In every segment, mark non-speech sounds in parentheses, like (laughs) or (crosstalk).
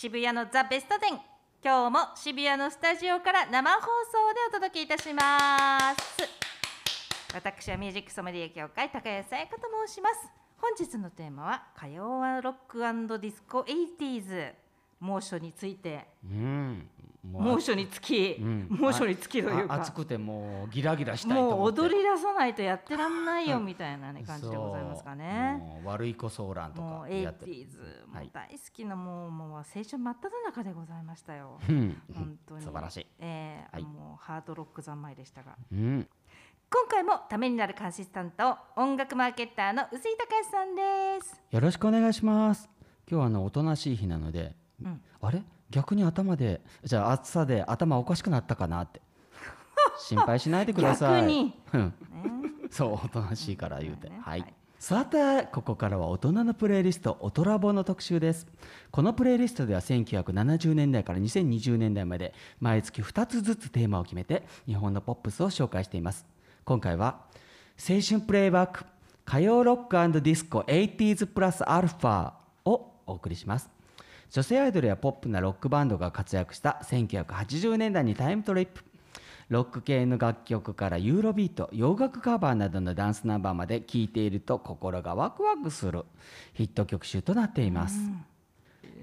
渋谷のザ・ベスト10今日も渋谷のスタジオから生放送でお届けいたします。私はミュージックソムリエ協会高谷さやかと申します。本日のテーマは火曜はロックディスコ 80s 猛暑について。うん。猛暑につき、うん猛暑につきというかあ暑くてもうギラギラしたいともう踊り出さないとやってらんないよみたいな、ね、感じでございますかね。もう悪い子ソーランとかやってる 80s もはいう大好きなもうもう青春真っ只中でございましたよ。うん本当に素晴らしいえーはいもうハードロック三昧でしたがうん今回もためになるカンシスタント音楽マーケッターの臼井隆さんです。よろしくお願いします今日はあのおとなしい日なので、うんあれ逆に頭でじゃあ暑さで頭おかしくなったかなって。(laughs) 心配しないでください。逆に。うん。ね。そうおとなしいから言うて、ね。はい、はい。さてここからは大人のプレイリスト「オトラボ」の特集です。このプレイリストでは1970年代から2020年代まで毎月2つずつテーマを決めて日本のポップスを紹介しています。今回は青春プレイバック歌謡ロックディスコ 80s プラスアルファをお送りします女性アイドルやポップなロックバンドが活躍した1980年代にタイムトリップ。ロック系の楽曲からユーロビート洋楽カバーなどのダンスナンバーまで聴いていると心がワクワクする。ヒット曲集となっています、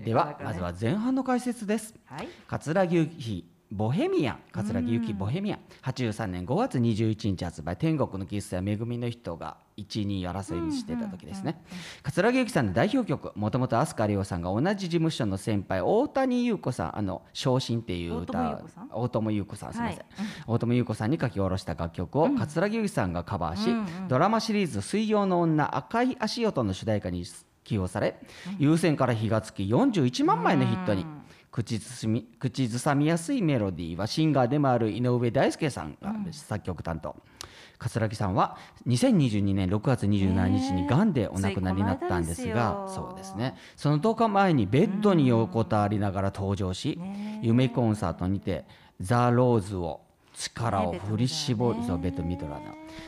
ではまずは前半の解説です。はい。桂木由紀ボヘミアン桂木由紀ボヘミアン。83年5月21日発売。天国のキスや恵みの人が1位に争いにしてた時ですね。桂木由紀さんの代表曲もともと飛鳥涼さんが同じ事務所の先輩大谷優子さんあの「昇進」っていう歌。大友優子さん？大友優子さんすみません、はい。大友優子さんに書き下ろした楽曲を桂木由紀さんがカバーし、ドラマシリーズ「水曜の女赤い足音」の主題歌に起用され、優先から火がつき41万枚のヒットに、うん口ずすみ口ずさみやすいメロディーはシンガーでもある井上大輔さんが作曲担当、桂木さんは2022年6月27日にがんでお亡くなりになったんですが、そうですね。その10日前にベッドに横たわりながら登場し、ね夢コンサートにて「ザ・ローズ」を力をね振り絞る、ねベトミドラの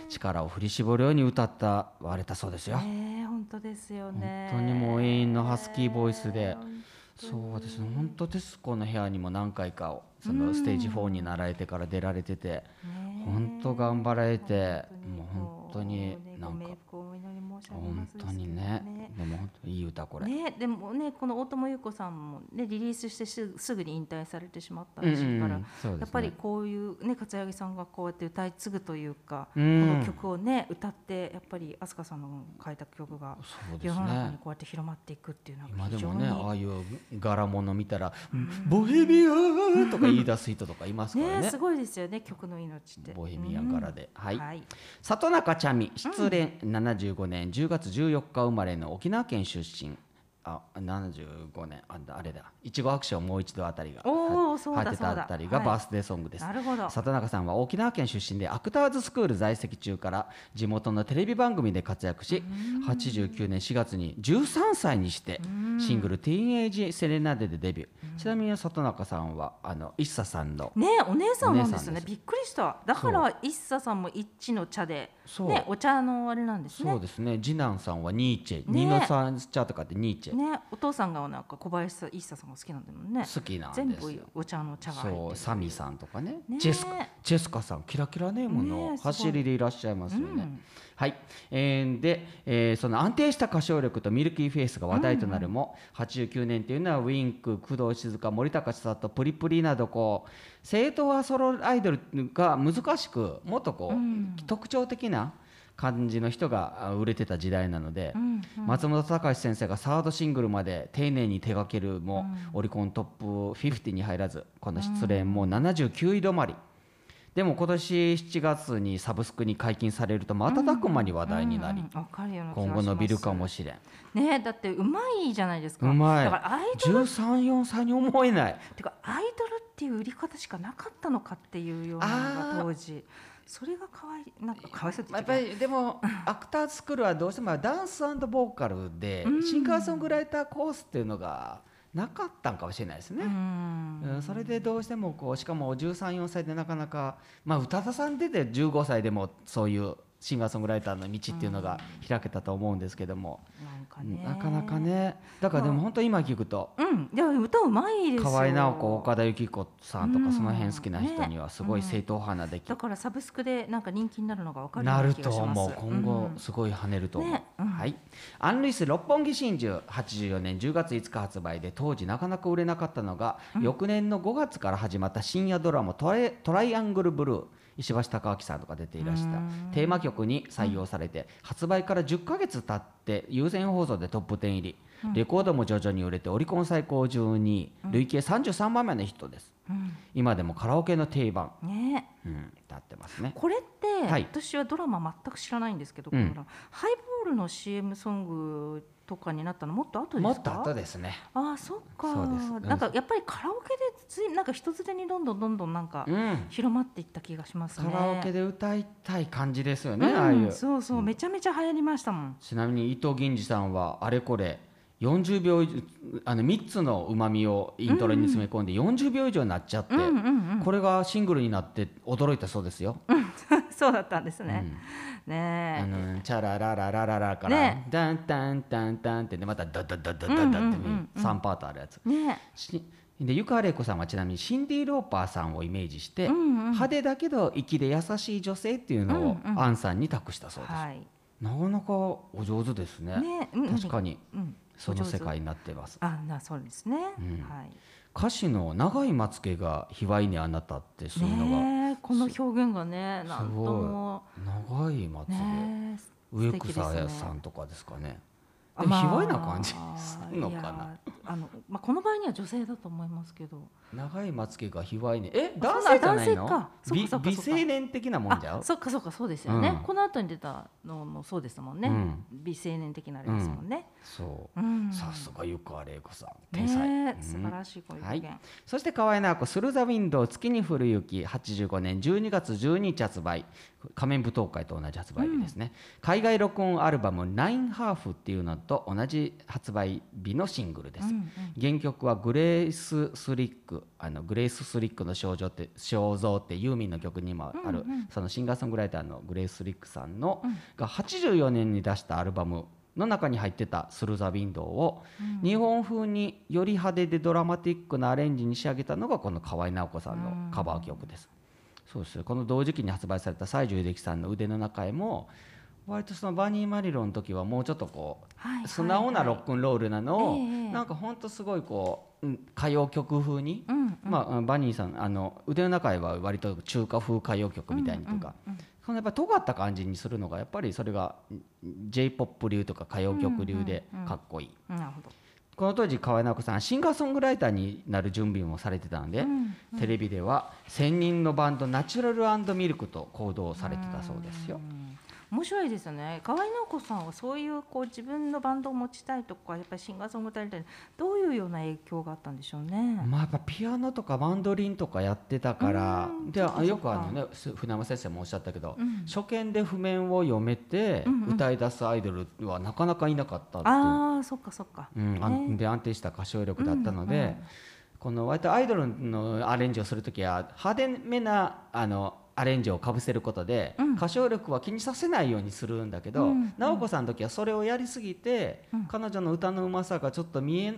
力を振り絞るように歌った割れたそうですよ。本当ですよね。本当にもう永遠のハスキーボイスで本当。にそうですね。本当テスコの部屋にも何回かをそのステージ4になられてから出られてて、ね本当頑張られてもう本当になんかおし上げ本ます当にね。でも本当いい歌これ、ね、でもねこの大友優子さんも、ね、リリースしてすすぐに引退されてしまったらしいから、うんうんそうですね。やっぱりこういう、ね、桂木さんがこうやって歌い継ぐというか、うん。この曲を、ね、歌ってやっぱり飛鳥さんの書いた曲が世の中にねこうやって広まっていくっていうのは今で非常に、もねああいう柄物見たら「ボヘミアン!」とか言い出す人とかいますからね。ねすごいですよね曲の命って。ボヘミアン柄で、はい。はい。里中ちゃみ失恋75年10月14日生まれの沖縄県出身。あ75年。ああれだ。いちご白書もう一度あたりが入ってたあたりがバースデーソングです、なるほど。里中さんは沖縄県出身でアクターズスクール在籍中から地元のテレビ番組で活躍し89年4月に13歳にしてシングル「ティーンエイジ・セレナデ」でデビュー。ちなみに里中さんはあの一茶さんのねお姉さんなんですね。びっくりした。だから一茶さんも一の茶でねお茶のあれなんですね。そうですね。次男さんはニーチェ、ね。ニノさん茶とかってニーチェ、ねお父さんがなんか小林一茶さんが好きなんだもんね。好きなん全部ですよ。お茶の茶が入ってる。そうサミさんとかね。ね。ジェスカジェスカさんキラキラネームねの走りでいらっしゃいますよね、うん。はい、えーで、えーその安定した歌唱力とミルキーフェイスが話題となるも、89年っていうのはウィンク工藤静香森高千里プリプリなどこう正統派ソロアイドルが難しくもっとこう、うん。特徴的な感じの人があ売れてた時代なので、うん松本隆先生がサードシングルまで丁寧に手掛けるも、オリコントップ50に入らずこの失恋も79位止まり、でも今年7月にサブスクに解禁されると瞬く間に話題になり、うんうん今後伸びるかもしれん。ねだってうまいじゃないですか。うまい。だからアイドル134歳に思えない。てかアイドルっていう売り方しかなかったのかっていうようなのが当時それがかわいなんかかわいそうってやっぱりでもアクターズスクールはどうしてもダンスボーカルでうん。シンガーソングライターコースっていうのがなかったんかもしれないですね。うん。うんそれでどうしてもこうしかも134歳でなかなかまあ宇多田さん出て15歳でもそういうシンガーソングライターの道っていうのが開けたと思うんですけども、うんなかなかね。だからでも本当今聞くとうん。いや歌うまいですよ。河合直子岡田由紀子さんとうんかその辺好きな人にはすごいね。正統派な出来。だからサブスクでなんか人気になるのが分かるなると思う。今後うんすごい跳ねると思う、ね。うん。はい、アン・ルイス六本木真珠84年10月5日発売で当時なかなか売れなかったのが、翌年の5月から始まった深夜ドラマトライ「トライアングル・ブルー」石橋貴明さんとか出ていらしたうん。テーマ曲に採用されて、発売から10ヶ月経って優先放送でトップ10入り、レコードも徐々に売れてオリコン最高12位。累計33番目のヒットです。うん。今でもカラオケの定番、ね。うん、なってますね。これって、はい。私はドラマ全く知らないんですけど、うん。ハイボールの CM ソングとかになったのもっと後ですか？もっと後ですね。ああそっか。そうです。うん。なんかやっぱりカラオケでついなんか一つでにどんどんどんどんなんかうん。広まっていった気がしますね。カラオケで歌いたい感じですよね、うんああいう。そうそう、めちゃめちゃ流行りましたもん。ちなみに伊藤銀次さんはあれこれ40秒以上あの3つのうまみをイントロに詰め込んで40秒以上になっちゃって、うんうんうん。これがシングルになって驚いたそうですよ。そうだったんですうん。ね、ねあえのチャララララララから、ねダンタンタンタンってねまたダダダダダダダってうんうんうんうん3パートあるやつ。ねしで湯川玲子さんはちなみにシンディ・ローパーさんをイメージして、うんうん。派手だけど粋で優しい女性っていうのをうんうん。アンさんに託したそうです。はい。なかなかお上手ですね。ねうん確かに。うん。その世界になってます。あなそうですね、うん。はい。歌詞の長いまつげが卑猥にあなたってするのが、ねえこの表現がねなんとすごい。も長いまつげ、ねえ植草さんとかですかねまあ猥な感じするのかな、あの、まあ、この場合には女性だと思いますけど長いまつげが卑猥にえ男性じゃないの？美美青年的なもんじゃそっかそっかそうですよね、うん。この後に出たのもそうですもんね、うん。美青年的なあれですもんね、そう。うん。さすが湯川玲子さん。天才、うん。ねえ素晴らしいこういう表現、そして河合直子「スルーザ・ウィンドウ月に降る雪」85年12月12日発売。仮面舞踏会と同じ発売日ですね、海外録音アルバム「ナインハーフ」っていうのと同じ発売日のシングルです、うんうん。原曲はグレース・スリックあのグレース・スリックの少女って肖像ってユーミンの曲にもある、うんうん。そのシンガーソングライターのグレース・スリックさんの、うん。が84年に出したアルバムの中に入ってた「スルー・ザ・ウィンドウ」を日本風により派手でドラマティックなアレンジに仕上げたのがこの河合直子さんのカバー曲です。そうです。この同時期に発売された西城秀樹さんの腕の中へも割とそのバニー・マリロンの時はもうちょっとこうはい素直なロックンロールなのを、ええなんかほんとすごいこう、うん歌謡曲風に、うんうん。まあ、バニーさんあの腕の中へは割と中華風歌謡曲みたいにとか、うんうんうん。そのやっぱ尖った感じにするのがやっぱりそれが j p o p 流とか歌謡曲流でかっこいい。なるほど。この当時河合直子さんシンガーソングライターになる準備もされてたので、うんテレビでは専任のバンドナチュラルミルクと行動されてたそうですよ。うん面白いですよね。河合直子さんはそういうこう自分のバンドを持ちたいとかやっぱりシンガーソングライターにどういうような影響があったんでしょうね。まあやっぱピアノとかマンドリンとかやってたからうん。でよくあのねす船山先生もおっしゃったけど、うん。初見で譜面を読めてうんうん歌い出すアイドルはなかなかいなかったっていう、ああそっかそっか。うんね。で安定した歌唱力だったので、うんうん。この割とアイドルのアレンジをする時は派手めなあのアレンジをかぶせることで、うん。歌唱力は気にさせないようにするんだけど、うん。うん直子さんの時はそれをやりすぎて、うん。彼女の歌のうまさがちょっと見え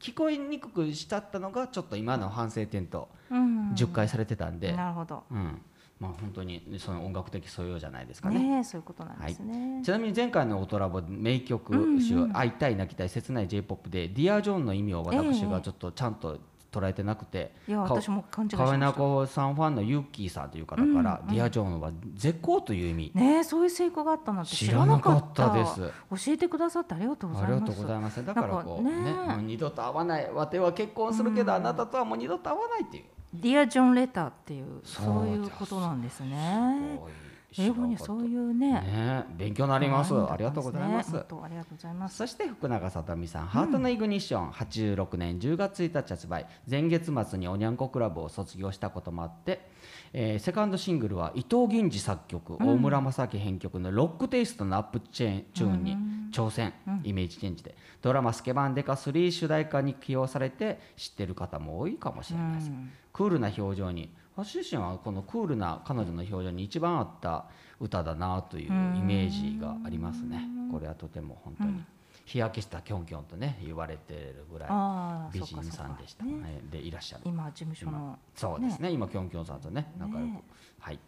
聞こえにくくしちゃったのがちょっと今の反省点とうん。10回されてたんで、なるほど。うん。まあ本当にその音楽的素養じゃないですかね。ねえそういうことなんですね。ちなみに前回の「オトラボ」名曲集「会いたい泣きたい切ない j p o p で「 Dear John」の意味を私がちょっとちゃんと捉えてなくて、かいや私も勘違いしま河合した。奈保子さんファンのユッキーさんという方から「ディア・ジョーン」は絶交という意味。ねえそういう成功があったなんて知知らなかったたです。教えてくださってありがとうございます。ありがとうございます。だからこうね。もう二度と会わない。わては結婚するけどあなたとはもう二度と会わないっていう。 Dear John Letter っていうそういうことなんですね。英語にはそういうね。ね勉強になります。ありがとうございます。ありがとうございます。そして福永さとみさん「ハートのイグニッション」86年10月1日発売。前月末におにゃんこクラブを卒業したこともあって、えーセカンドシングルは伊藤銀次作曲、大村正樹編曲のロックテイストのアップチェーンチューンに挑戦、イメージチェンジで。ドラマ「スケバンデカ3」主題歌に起用されて知ってる方も多いかもしれないです、うん。クールな表情に私自身はこのクールな彼女の表情に一番合った歌だなというイメージがありますね。これはとても本当に、うん。日焼けしたキョンキョンとね言われてるぐらい美人さんでした、ねはい、でいらっしゃる。今事務所のそうですね。今キョンキョンさんとね仲良く、ね。はい。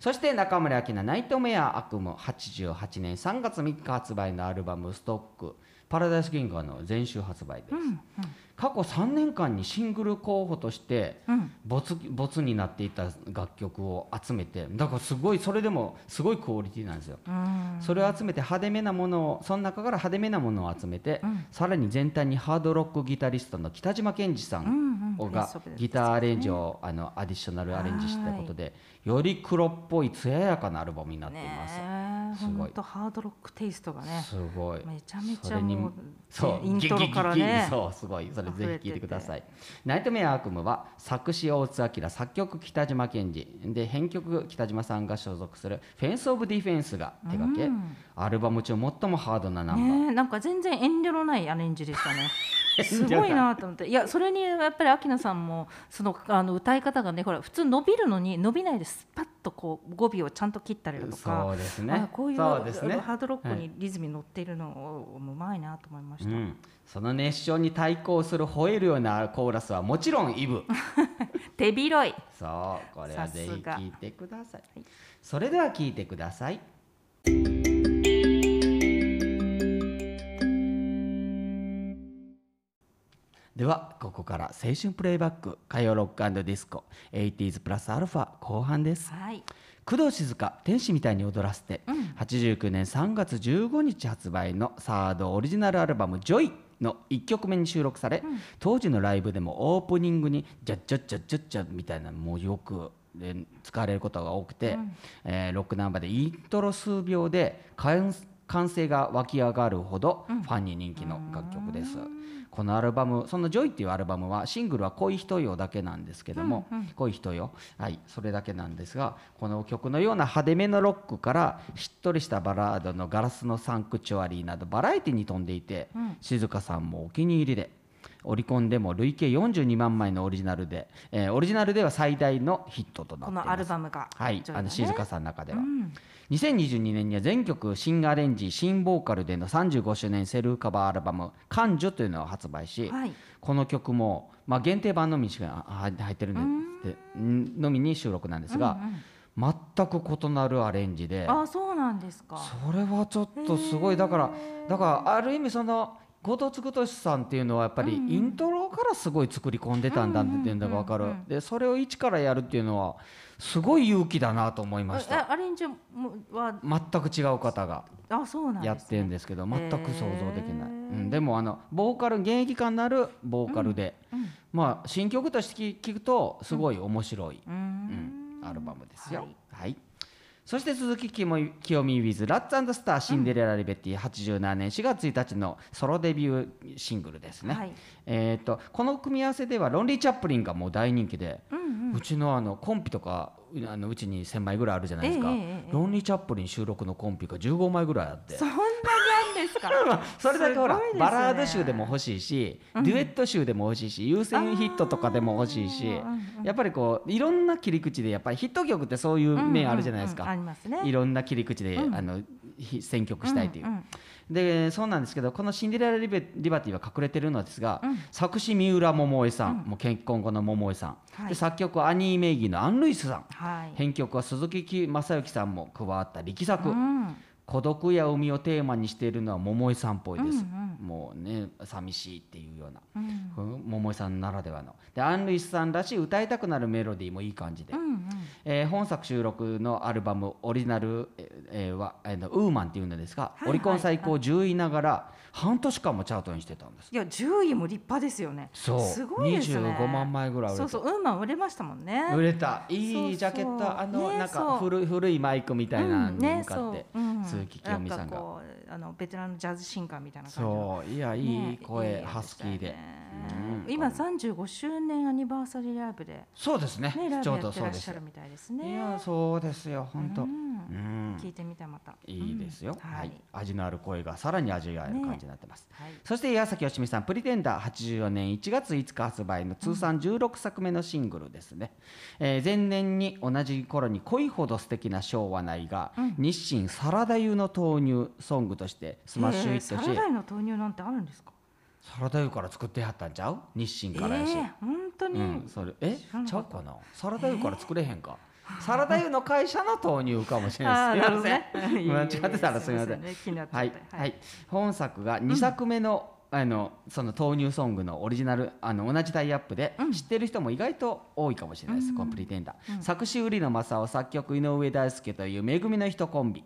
そして中村明菜ナイトメア悪夢88年3月3日発売のアルバム「ストック」パラダイス銀河の全集発売です、うん過去3年間にシングル候補として没没になっていた楽曲を集めてだからすごいそれでもすごいクオリティなんですよ、うん。それを集めて派手めなものをその中から派手めなものを集めて、うん。さらに全体にハードロックギタリストの北島健二さうんがギターアレンジをあのアディショナルアレンジしたことでより黒っぽい艶やかなアルバムになっています、すごい。ハードロックテイストがね。すごい。めちゃめちそれにゃもうそうイントロからね。ギそうすごい。それ溢れてて。ぜひ聴いてください「ナイトメア悪夢」は作詞大津明作曲北島健二で編曲北島さんが所属するフェンス・オブ・ディフェンスが手掛け、うん。アルバム中最もハードなナンバー、ねえなんか全然遠慮のないアレンジでしたね (laughs) すごいなと思って。いやそれにやっぱり秋菜さんもそのあの歌い方がねほら普通伸びるのに伸びないでスパッとこう語尾をちゃんと切ったりだとかそうですね。あこういうそうですね。ハードロックにリズムに乗っているのをうまいなと思いました、うん、その熱唱に対抗する吠えるようなコーラスはもちろんイブ。(laughs) 手広い。そうこれはぜひさすが。聴いてください。はい。それでは聴いてくださいではここから青春プレイバック歌謡ロックディスコ 80s プラスアルファ後半です。はい。工藤静香天使みたいに踊らせて、うん。89年3月15日発売のサードオリジナルアルバム「JOY の1曲目に収録され、当時のライブでもオープニングに「ジャッジャッジャッジャッジャ」みたいなのもよくで使われることが多くて、えーロックナンバーでイントロ数秒で歓歓声が湧き上がるほどファンに人気の楽曲です。このアルバムその「JOY っていうアルバムはシングルは「恋人よ」だけなんですけども「恋人よ」はいそれだけなんですがこの曲のような派手めのロックからしっとりしたバラードの「ガラスのサンクチュアリー」などバラエティに富んでいて、静香さんもお気に入りで。オリコンでも累計42万枚のオリジナルで、えーオリジナルでは最大のヒットとなっています。このアルバムがはい、あの静香さんの中では、うん。2022年には全曲新アレンジ新ボーカルでの35周年セルフカバーアルバム「感情」というのを発売し、はい。この曲も、まあ、限定版のみしかあ入ってるんででん。のみに収録なんですが、全く異なるアレンジで。あそうなんですか。それはちょっとすごい。だからだからある意味その後藤嗣俊さんっていうのはやっぱりイントロからすごい作り込んでたんだっていうのが分かる。でそれを一からやるっていうのはすごい勇気だなと思いましえたアレンジもは？全く違う方がやってるんですけど全く想像できない、うん、でもあのボーカル現役感のあるボーカルで、うんまあ新曲として聞聞くとすごい面白い、うん。んアルバムですよ。ははいい、そして鈴木清美 with ラッツスターシンデレラリベティ87年4月1日のソロデビューシングルですね。はいえー、とこの組み合わせではロンリー・チャップリンがもう大人気で、うんうんうちのあのコンピとかうあのうちに1000枚ぐらいあるじゃないですか、ええええロンリー・チャップリン収録のコンピが15枚ぐらいあってそんなすか？(laughs) まあそれだけほら、ね。バラード集でも欲しいし、デュエット集でも欲しいし優先ヒットとかでも欲しいし、うんうんやっぱりこういろんな切り口でやっぱりヒット曲ってそういう面あるじゃないですか、うんうんうんありますね。いろんな切り口で、あのひ選曲したいという。うんうんでそうなんですけどこの「シンデレラリベリバティ」は隠れてるのですが、うん。作詞三浦桃江さん、もう結婚後の桃江さん、はい。で作曲はアニー・メイギーのアン・ルイスさん、はい。編曲は鈴木正幸さんも加わった力作、うん孤独や海をテーマにしているのは桃井さんっぽいです、うん。もうね寂しいっていうような、うん。うん桃井さんならではの。でアン・ルイスさんらしい歌いたくなるメロディーもいい感じで、うんうん。えー本作収録のアルバムオリジナル、えーえーは、えーのウーマンっていうのですが、はいオリコン最高10位ながら半年間もチャートにしてたんです。いや10位も立派ですよね。そう。すごいですね。25万枚ぐらい売れた。そうそうウーマン売れましたもんね。売れた。いいジャケットあの、ねなんか古い古いマイクみたいなのに向かって、そう。うん。鈴木清美さんがあのベテランのジャズシンガーみたいな感じの。そういやいい声、ねハスキーで、うん。今35周年アニバーサリーライブでそうですね。ねライちょうブやってらっしゃるみたいですね。いやそうですよ本当、ううんん聞いてみたまた。いいですよ、はい。い、味のある声がさらに味がある感じになってます、はい。そして矢崎よしみさん「プリテンダー」84年1月5日発売の通算16作目のシングルですね、えー前年に同じ頃に「恋ほど素敵なショーはない」が、日清サラダ油の豆乳ソングとしてスマッシュヒットし、へーサラダ油の豆乳なんてあるんですかサラダ油から作ってはったんちゃう日清からやし、えー本当に、うん、それえちゃうかなサラダ油から作れへんか、サラダ油の会社の豆乳かもしれあないですすいません間違ってたらすみません。はい。はい、本作が2作目の、あのその豆乳ソングのオリジナルあの同じタイアップで、知ってる人も意外と多いかもしれないです、コンプリテンダー、作詞売野雅勇作曲井上大輔というめ組のひとコンビ、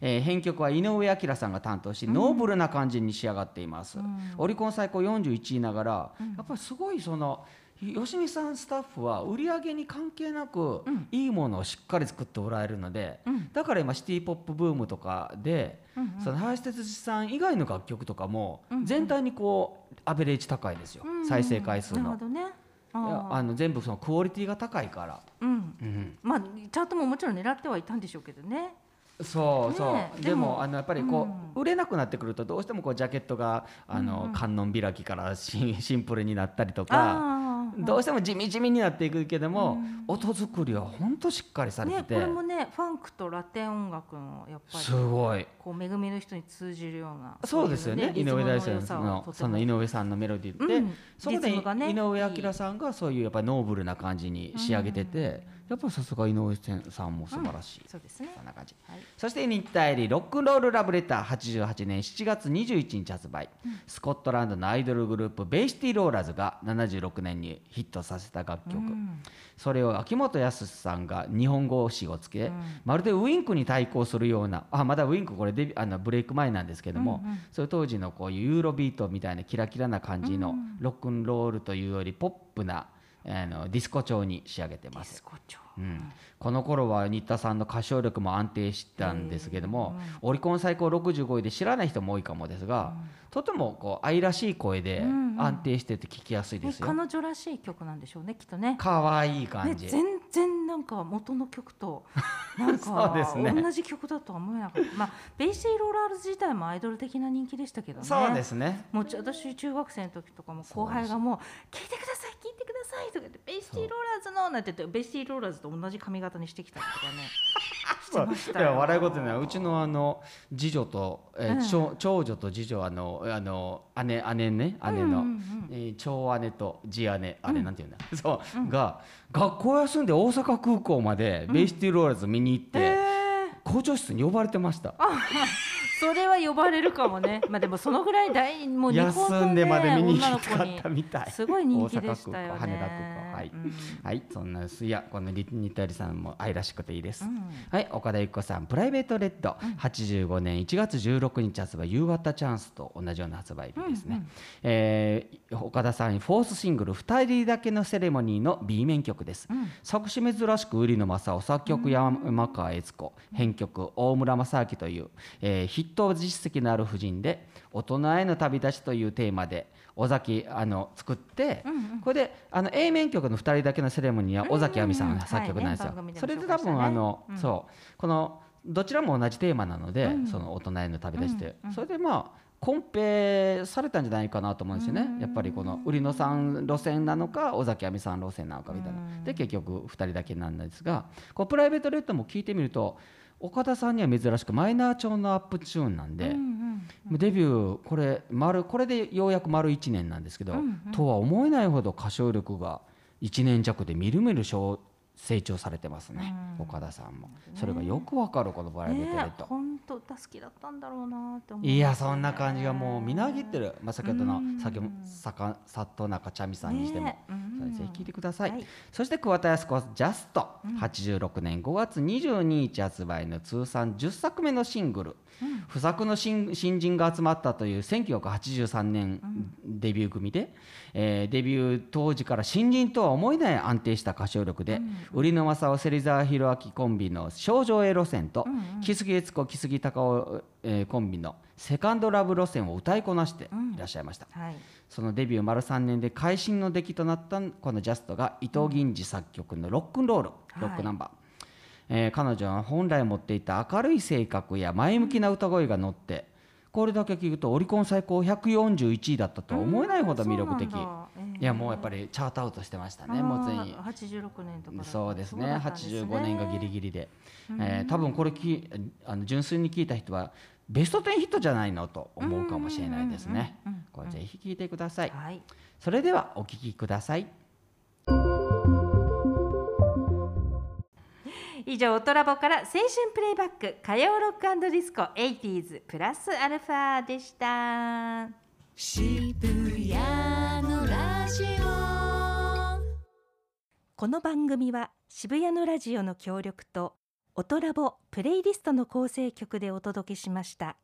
えー編曲は井上彰さんが担当し、ノーブルな感じに仕上がっています、オリコン最高41位ながら、やっぱりすごいその吉見さんスタッフは売り上げに関係なく、いいものをしっかり作っておられるので、だから今シティ・ポップブームとかで、その林哲司さん以外の楽曲とかも全体にこうアベレージ高いですよ、再生回数の。なるほ。どね。ああの全部そのクオリティが高いから、ーうんうん、まあチャートももちろん狙ってはいたんでしょうけどね。そうそう、ねえ。でもあのやっぱりこう、売れなくなってくるとどうしてもこうジャケットがあの、観音開きからシンシンプルになったりとかどうしても地味地味になっていくけども、音作りは本当しっかりされてて、ねこれもねファンクとラテン音楽のやっぱりすごい。こう恵みの人に通じるようなそうですよね井上大輔さんのその井上さんのメロディーで、うんそこで井上彰さんがそういうやっぱりノーブルな感じに仕上げてて、やっぱりさすが井上さんも素晴らしい、そうですね。そんな感じ、はい。そして日体入りロックンロールラブレター88年7月21日発売、スコットランドのアイドルグループベイシティローラーズが76年にヒットさせた楽曲、それを秋元康さんが日本語詞をつけ、まるでウインクに対抗するようなあまだウインクこれデビあのブレイク前なんですけども、それ当時のこういうユーロビートみたいなキラキラな感じのロックンロールというよりポップなあのディスコ調に仕上げてます。ディス。コ調。うん、この頃は新田さんの歌唱力も安定したんですけども、オリコン最高65位で知らない人も多いかもですが、とてもこう愛らしい声で安定してて聞きやすいですよ。ね彼女らしい曲なんでしょうねきっとね。可愛い感ねじ。全然なんか元の曲と (laughs) なんかね。同じ曲だとは思えなかった。まあベイシティローラーズ自体もアイドル的な人気でしたけどね。そうですね。もう私中学生の時とかも後輩がもう「聞いてくださいベイシティローラーズの」なんて言ってベイシティローラーズと同じ髪型にしてきたりとかね (laughs) いや笑い事ねうちのあの次女と、えーうん。長長女と次女あのあの姉姉ね姉の、うんうんうん。えー長姉と次姉あれなんていうんだ、(laughs) そう、が学校休んで大阪空港までベイシティローラーズ見に行って、え校長室に呼ばれてました。それは呼ばれるかもね。(laughs) まあでもそのぐらい大もう日本の、ね、休んでまで見に行きたかったみたい。すごい人気でしたよね。羽田空港はい、うん。はい。そんなですいやこのリニタリさんも愛らしくていいです。うん。はい。岡田由紀子さんプライベートレッド、85年1月16日発売夕方チャンスと同じような発売日ですね、えー岡田さんフォースシングル「二人だけのセレモニー」の B 面曲です、作詞珍しく売野正夫作曲山川悦子。編曲大村正明という、えーヒット実績のある夫人で「大人への旅立ち」というテーマで尾崎あの作って、これであの A 面曲の「二人だけのセレモニー」は尾崎亜美さんが作曲なんですよ、それで多分あの、うん。そう。このどちらも同じテーマなので、うん。その大人への旅立ちって、それでまあコンペされたんじゃないかなと思うんですよね、やっぱりこの売野さん路線なのか尾崎亜美さん路線なのかみたいな、で結局2人だけなんですがこう Private Red も聞いてみると岡田さんには珍しくマイナー調のアップチューンなんで、うんデビューこれ丸これでようやく丸1年なんですけど、とは思えないほど歌唱力が1年弱でみるみる成成長されてますね、岡田さんも。それがよくわかるこの Private Red、本当歌好きだったんだろうなって思う。いやそんな感じがもうみなぎってる、まあ、先ほどの先ほど坂里中ちゃみさんにしても、ねうん。それぜひ聞いてください、はい。そして桑田靖子ジャスト、86年5月22日発売の通算10作目のシングル、不作の新新人が集まったという1983年デビュー組で、えーデビュー当時から新人とは思えない安定した歌唱力で、売野正夫芹沢宏明コンビの「少女エロ線」と、木杉悦子木杉隆夫、えーコンビの「セカンドラブ路線を歌いこなしていらっしゃいました、はい。そのデビュー丸3年で会心の出来となったこのジャストが伊藤銀次作曲のロックンロール、ロックナンバー、えー彼女は本来持っていた明るい性格や前向きな歌声が乗ってこれだけ聞くとオリコン最高141位だったとは思えないほど魅力的、えいやもうやっぱりチャートアウトしてましたねもうついに。あー86年とかそうですねですね。85年がギリギリで、えー多分これきあの純粋に聞いた人はベスト10ヒットじゃないのと思うかもしれないですね。これぜひ聞いてください。はい。それではお聞きください。以上オトラボから青春プレイバック歌謡ロックディスコ 80s プラスアルファでした。渋谷ジオこの番組は渋谷のラジオの協力とオトラボプレイリストの構成曲でお届けしました。